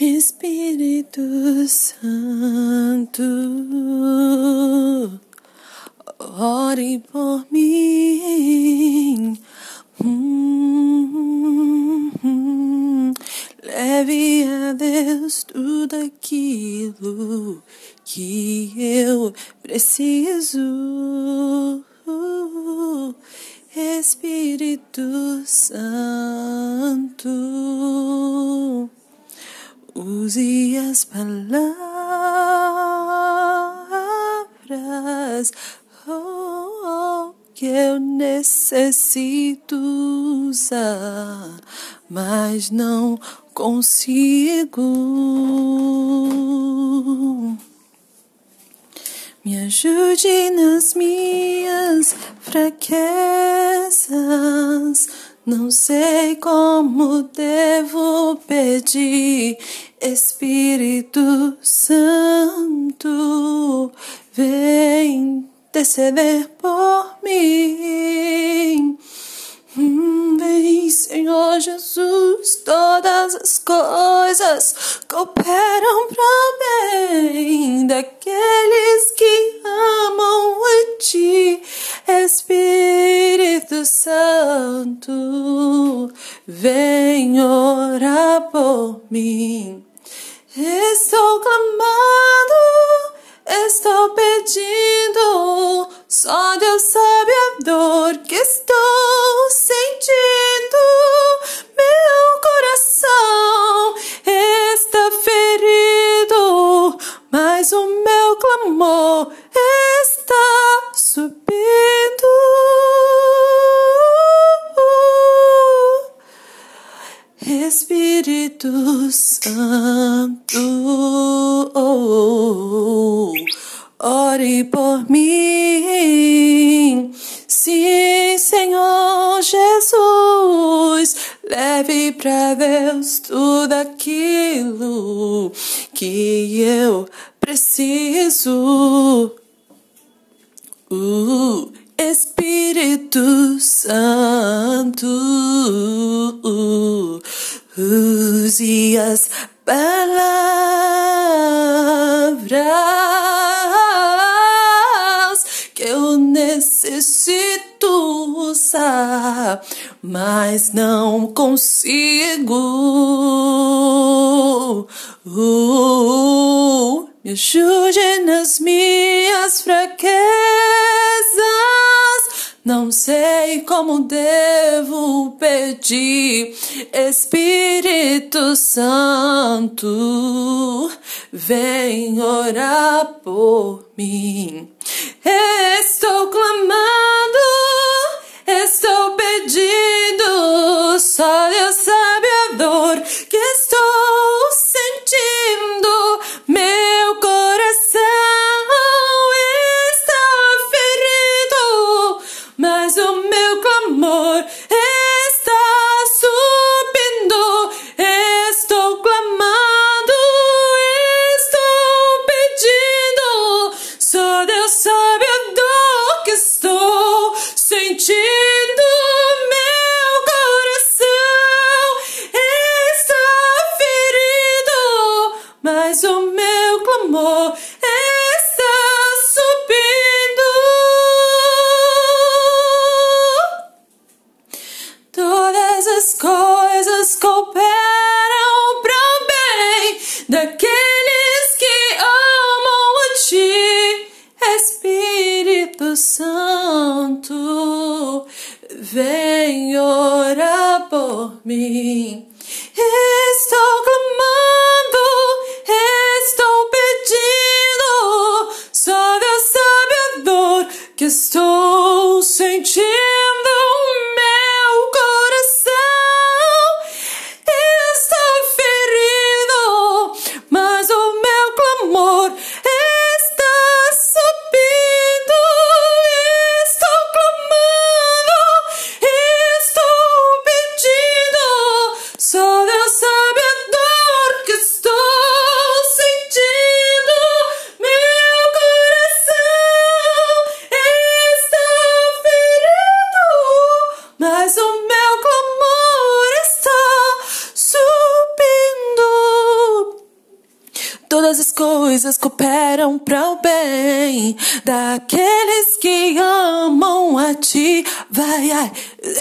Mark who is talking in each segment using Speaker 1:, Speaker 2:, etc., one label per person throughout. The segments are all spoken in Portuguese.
Speaker 1: Espírito Santo, ore por mim. Leve a Deus tudo aquilo que eu preciso. Espírito Santo, use as palavras oh, que eu necessito usar, mas não consigo. Me ajude nas minhas fraquezas. Não sei como devo pedir, Espírito Santo, vem interceder por mim. Hum, Senhor Jesus, todas as coisas cooperam para bem daqueles que amam a Ti, Espírito Santo, vem orar por mim. Estou clamando, estou pedindo, só Deus sabe a dor que estou sentindo. Espírito Santo, ore por mim. Sim, Senhor Jesus, leve para Deus tudo aquilo que eu preciso. Uh, Espírito Santo, use as palavras que eu necessito usar, mas não consigo. Uh, me ajude nas minhas fraquezas. Não sei como devo pedir, Espírito Santo, vem orar por mim. Estou clamando, estou pedindo, só Deus Vai, ai,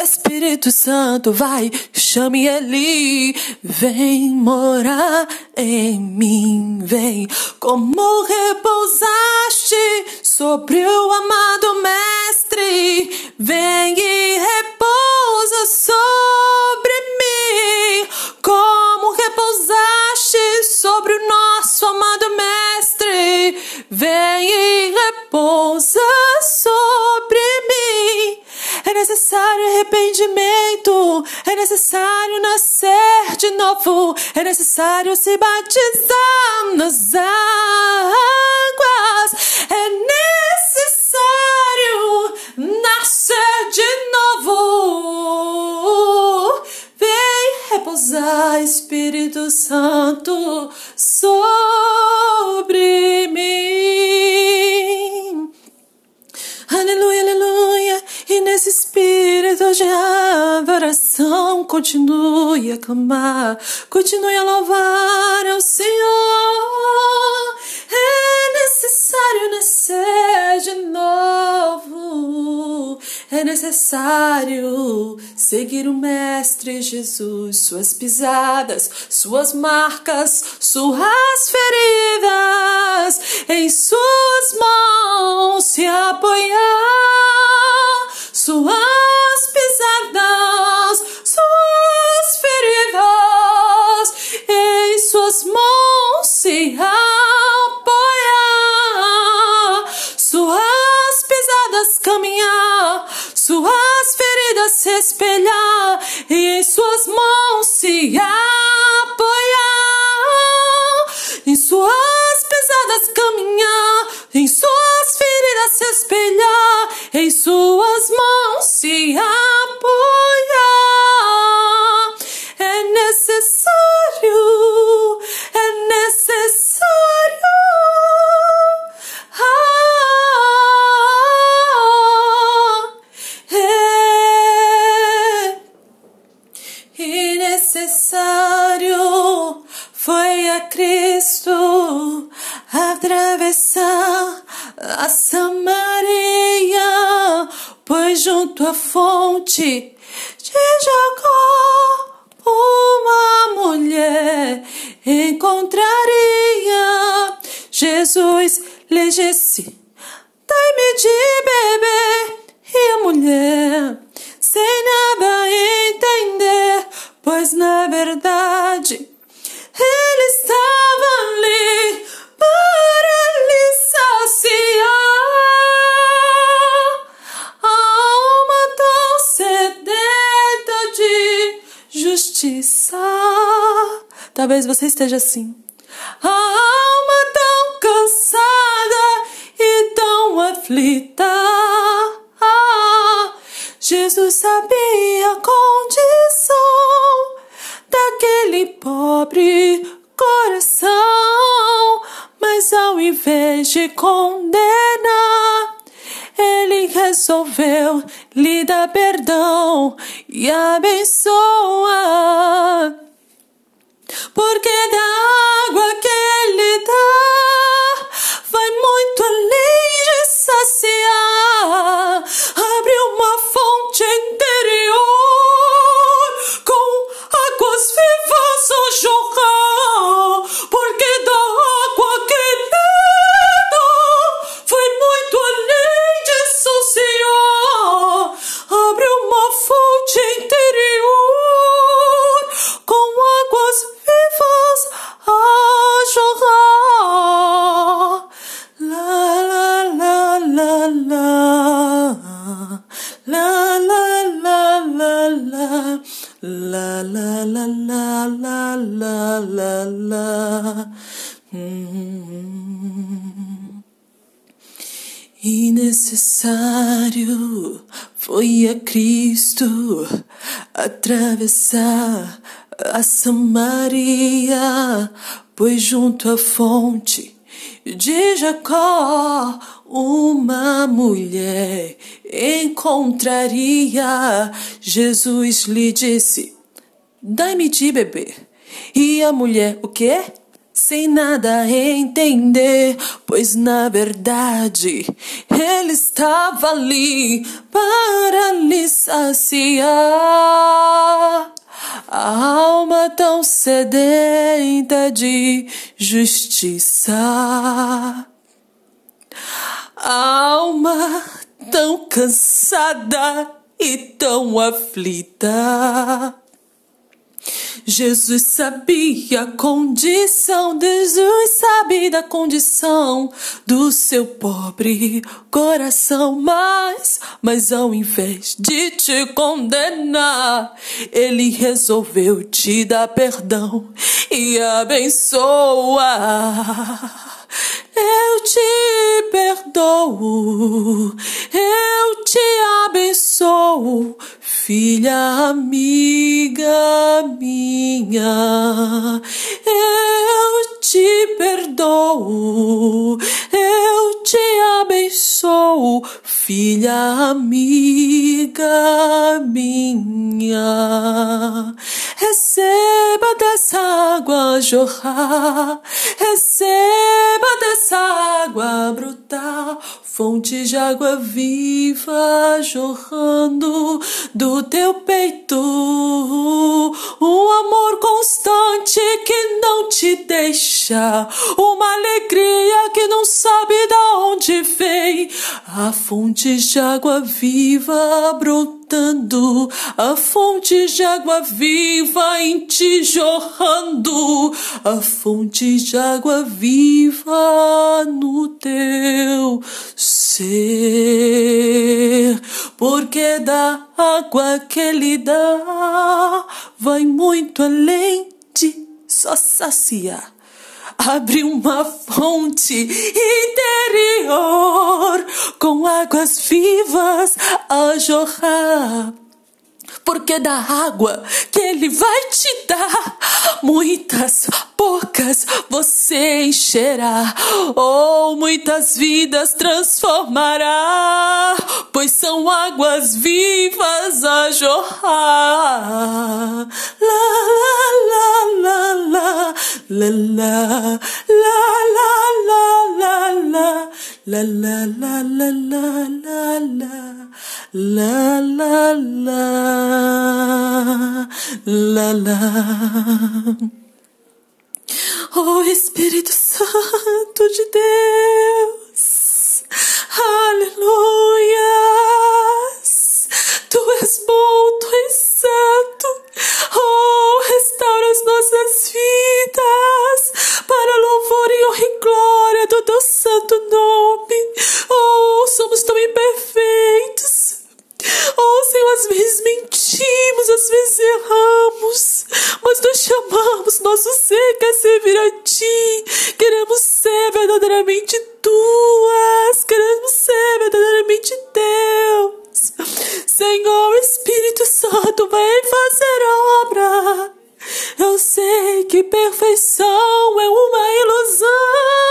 Speaker 1: Espírito Santo, vai, chame ele, vem morar em mim, vem. Como repousaste sobre o amado Mestre, vem e repousa sobre mim. Como repousaste sobre o nosso amado Mestre, vem e repousa sobre. É necessário arrependimento, é necessário nascer de novo, é necessário se batizar nas águas, é necessário nascer de novo. Vem repousar, Espírito Santo, continue a clamar, continue a louvar ao Senhor. É necessário nascer de novo. É necessário seguir o Mestre Jesus, suas pisadas, suas marcas, suas feridas, em suas mãos se apoiar, Cristo atravessar a Samaria, pois junto à fonte de Jacó uma mulher encontraria. Jesus lhe disse: Dai-me de beber. E a mulher, sem nada entender, pois na verdade ele estava ali para lhe saciar. A alma tão sedenta de justiça. Talvez você esteja assim. A alma tão cansada e tão aflita. Jesus sabia a pobre coração, mas ao invés de condenar, ele resolveu lhe dar perdão e abençoa. Porque da Necessário foi a Cristo atravessar a Samaria, pois junto à fonte de Jacó uma mulher encontraria. Jesus lhe disse: Dai-me de beber. E a mulher, o quê? Sem nada entender, pois na verdade ele estava ali para lhe saciar. A alma tão sedenta de justiça, a alma tão cansada e tão aflita Jesus sabia a condição, Jesus sabe da condição do seu pobre coração, mas, mas ao invés de te condenar, ele resolveu te dar perdão e abençoar. Eu te perdoo, eu te abençoo, filha amiga minha. Eu te perdoo, eu te abençoo, filha amiga minha. Receba dessa água jorrar, receba dessa água brutal, fonte de água viva jorrando do teu peito. Um amor constante que não te deixa, uma alegria que não sabe de onde vem. A fonte de água viva a fonte de água viva em ti jorrando, a fonte de água viva no teu ser, porque da água que ele dá vai muito além de só saciar abre uma fonte interior com águas vivas a jorrar porque da água que ele vai te dar, muitas bocas você encherá, ou muitas vidas transformará, pois são águas vivas a jorrar. La la la la la la la la la la la la la la la la la. La la la. La Oh Espírito Santo de Deus, aleluia. Tu és bom, tu és santo. Oh, restaura as nossas vidas para louvor e honra e glória do teu santo nome. Oh, somos tão imperfeitos. Oh, Senhor, às vezes mentimos, às vezes erramos, mas nós chamamos nosso ser quer servir a Ti. Queremos ser verdadeiramente Tuas, queremos ser verdadeiramente Deus. Senhor, Santo, vem fazer obra. Eu sei que perfeição é uma ilusão.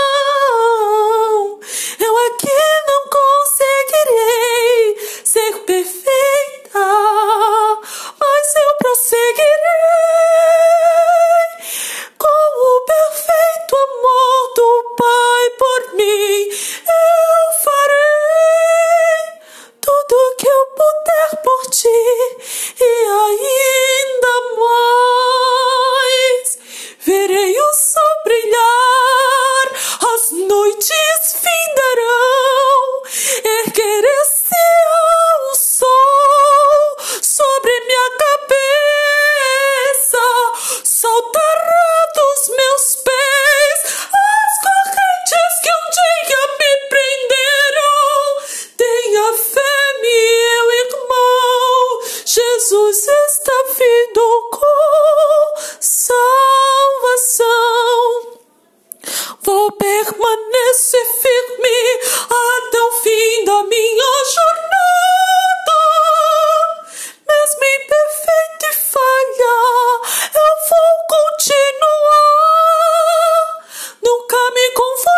Speaker 1: me confundir.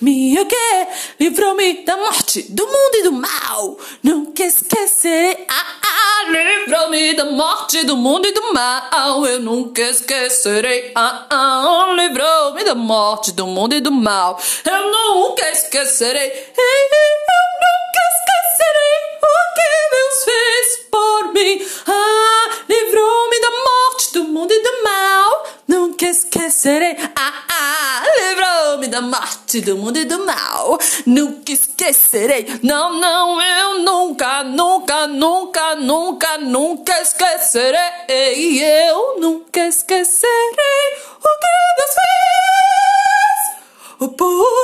Speaker 1: Mim. O que livrou-me da morte, do mundo e do mal. Nunca esquecerei. Ah, ah, livrou-me da morte, do mundo e do mal. Eu nunca esquecerei. Ah, ah, livrou-me da morte, do mundo e do mal. Eu nunca esquecerei. Ei, Eu nunca esquecerei o que Deus fez por mim. Ah, livrou-me da morte, do mundo e do mal. Nunca esquecerei. Ah, ah, livrou-me da morte, do mundo e do mal. Nunca esquecerei. Não, não, eu nunca, nunca, nunca, nunca, nunca esquecerei. Eu nunca esquecerei o que Deus fez por mim.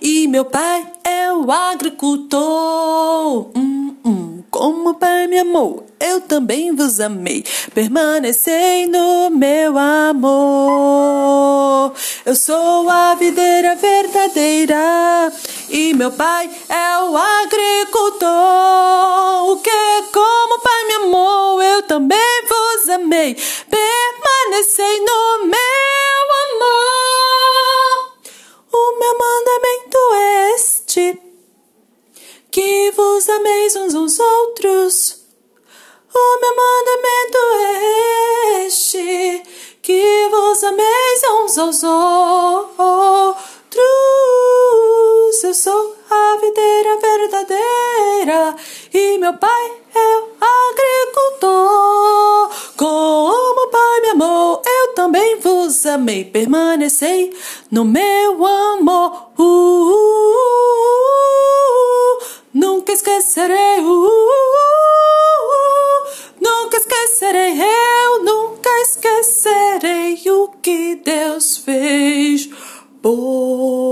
Speaker 1: E meu pai é o agricultor. Hum, hum, como o pai me amou, eu também vos amei. Permanecei no meu amor. Eu sou a videira verdadeira e meu pai é o agricultor. O que como o pai me amou, eu também vos amei. Permanecei no meu amor. Meu mandamento é este: que vos ameis uns aos outros. O meu mandamento é este: que vos ameis uns aos outros. Eu sou a videira verdadeira e meu pai é o agricultor. Como o pai me amou, eu também amei. Permanecei no meu amor. Uh, uh, uh, nunca esquecerei. nunca esquecerei. Eu nunca esquecerei o que Deus fez por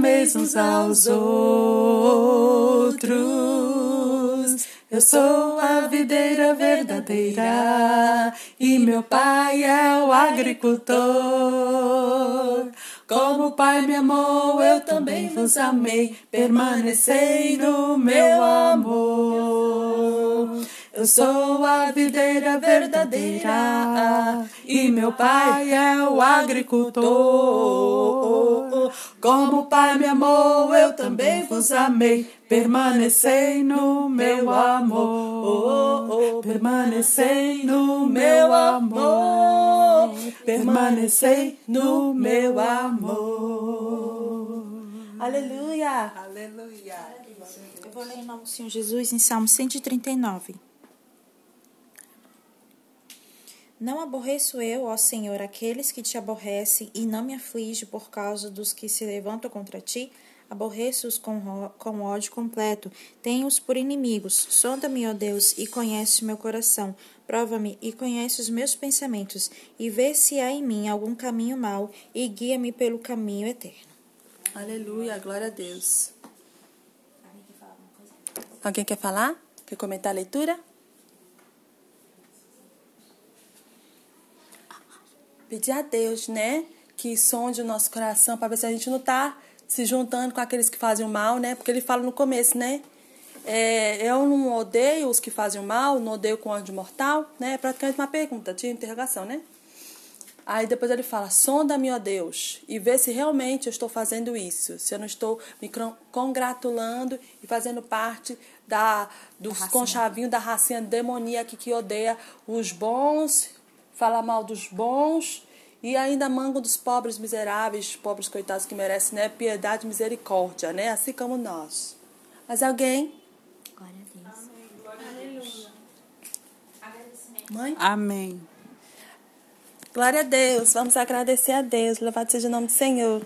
Speaker 1: ameis uns aos outros. Eu sou a videira verdadeira e meu pai é o agricultor. Como o Pai me amou, eu também vos amei. Permanecei no meu amor. Eu sou a videira verdadeira e meu pai é o agricultor. Como o Pai me amou, eu também vos amei. Permanecei no meu amor. Permanecei no meu amor. Permanecei no meu amor. Aleluia.
Speaker 2: Aleluia.
Speaker 3: Eu vou ler em nome do Senhor Jesus em Salmo 139. Não aborreço eu, ó Senhor, aqueles que te aborrecem e não me aflige por causa dos que se levantam contra ti. Aborreço-os com, com ódio completo. Tenho-os por inimigos. Sonda-me, ó Deus, e conhece o meu coração. Prova-me e conhece os meus pensamentos. E vê se há em mim algum caminho mau e guia-me pelo caminho eterno.
Speaker 1: Aleluia, glória a Deus. Alguém quer falar? Quer comentar a leitura? Pedir a Deus, né? Que sonde o nosso coração para ver se a gente não está se juntando com aqueles que fazem o mal, né? Porque ele fala no começo, né? É, eu não odeio os que fazem o mal, não odeio com ódio mortal, né? É praticamente uma pergunta de interrogação, né? Aí depois ele fala: sonda-me, ó Deus, e vê se realmente eu estou fazendo isso, se eu não estou me congratulando e fazendo parte da dos conchavinhos da racinha demoníaca que odeia os bons, fala mal dos bons e ainda manga dos pobres miseráveis, pobres coitados que merecem, né, piedade e misericórdia, né, assim como nós. Mas alguém?
Speaker 3: Glória a Deus.
Speaker 1: Mãe?
Speaker 2: Amém.
Speaker 1: Glória a Deus. Vamos agradecer a Deus. Louvado seja o nome do Senhor.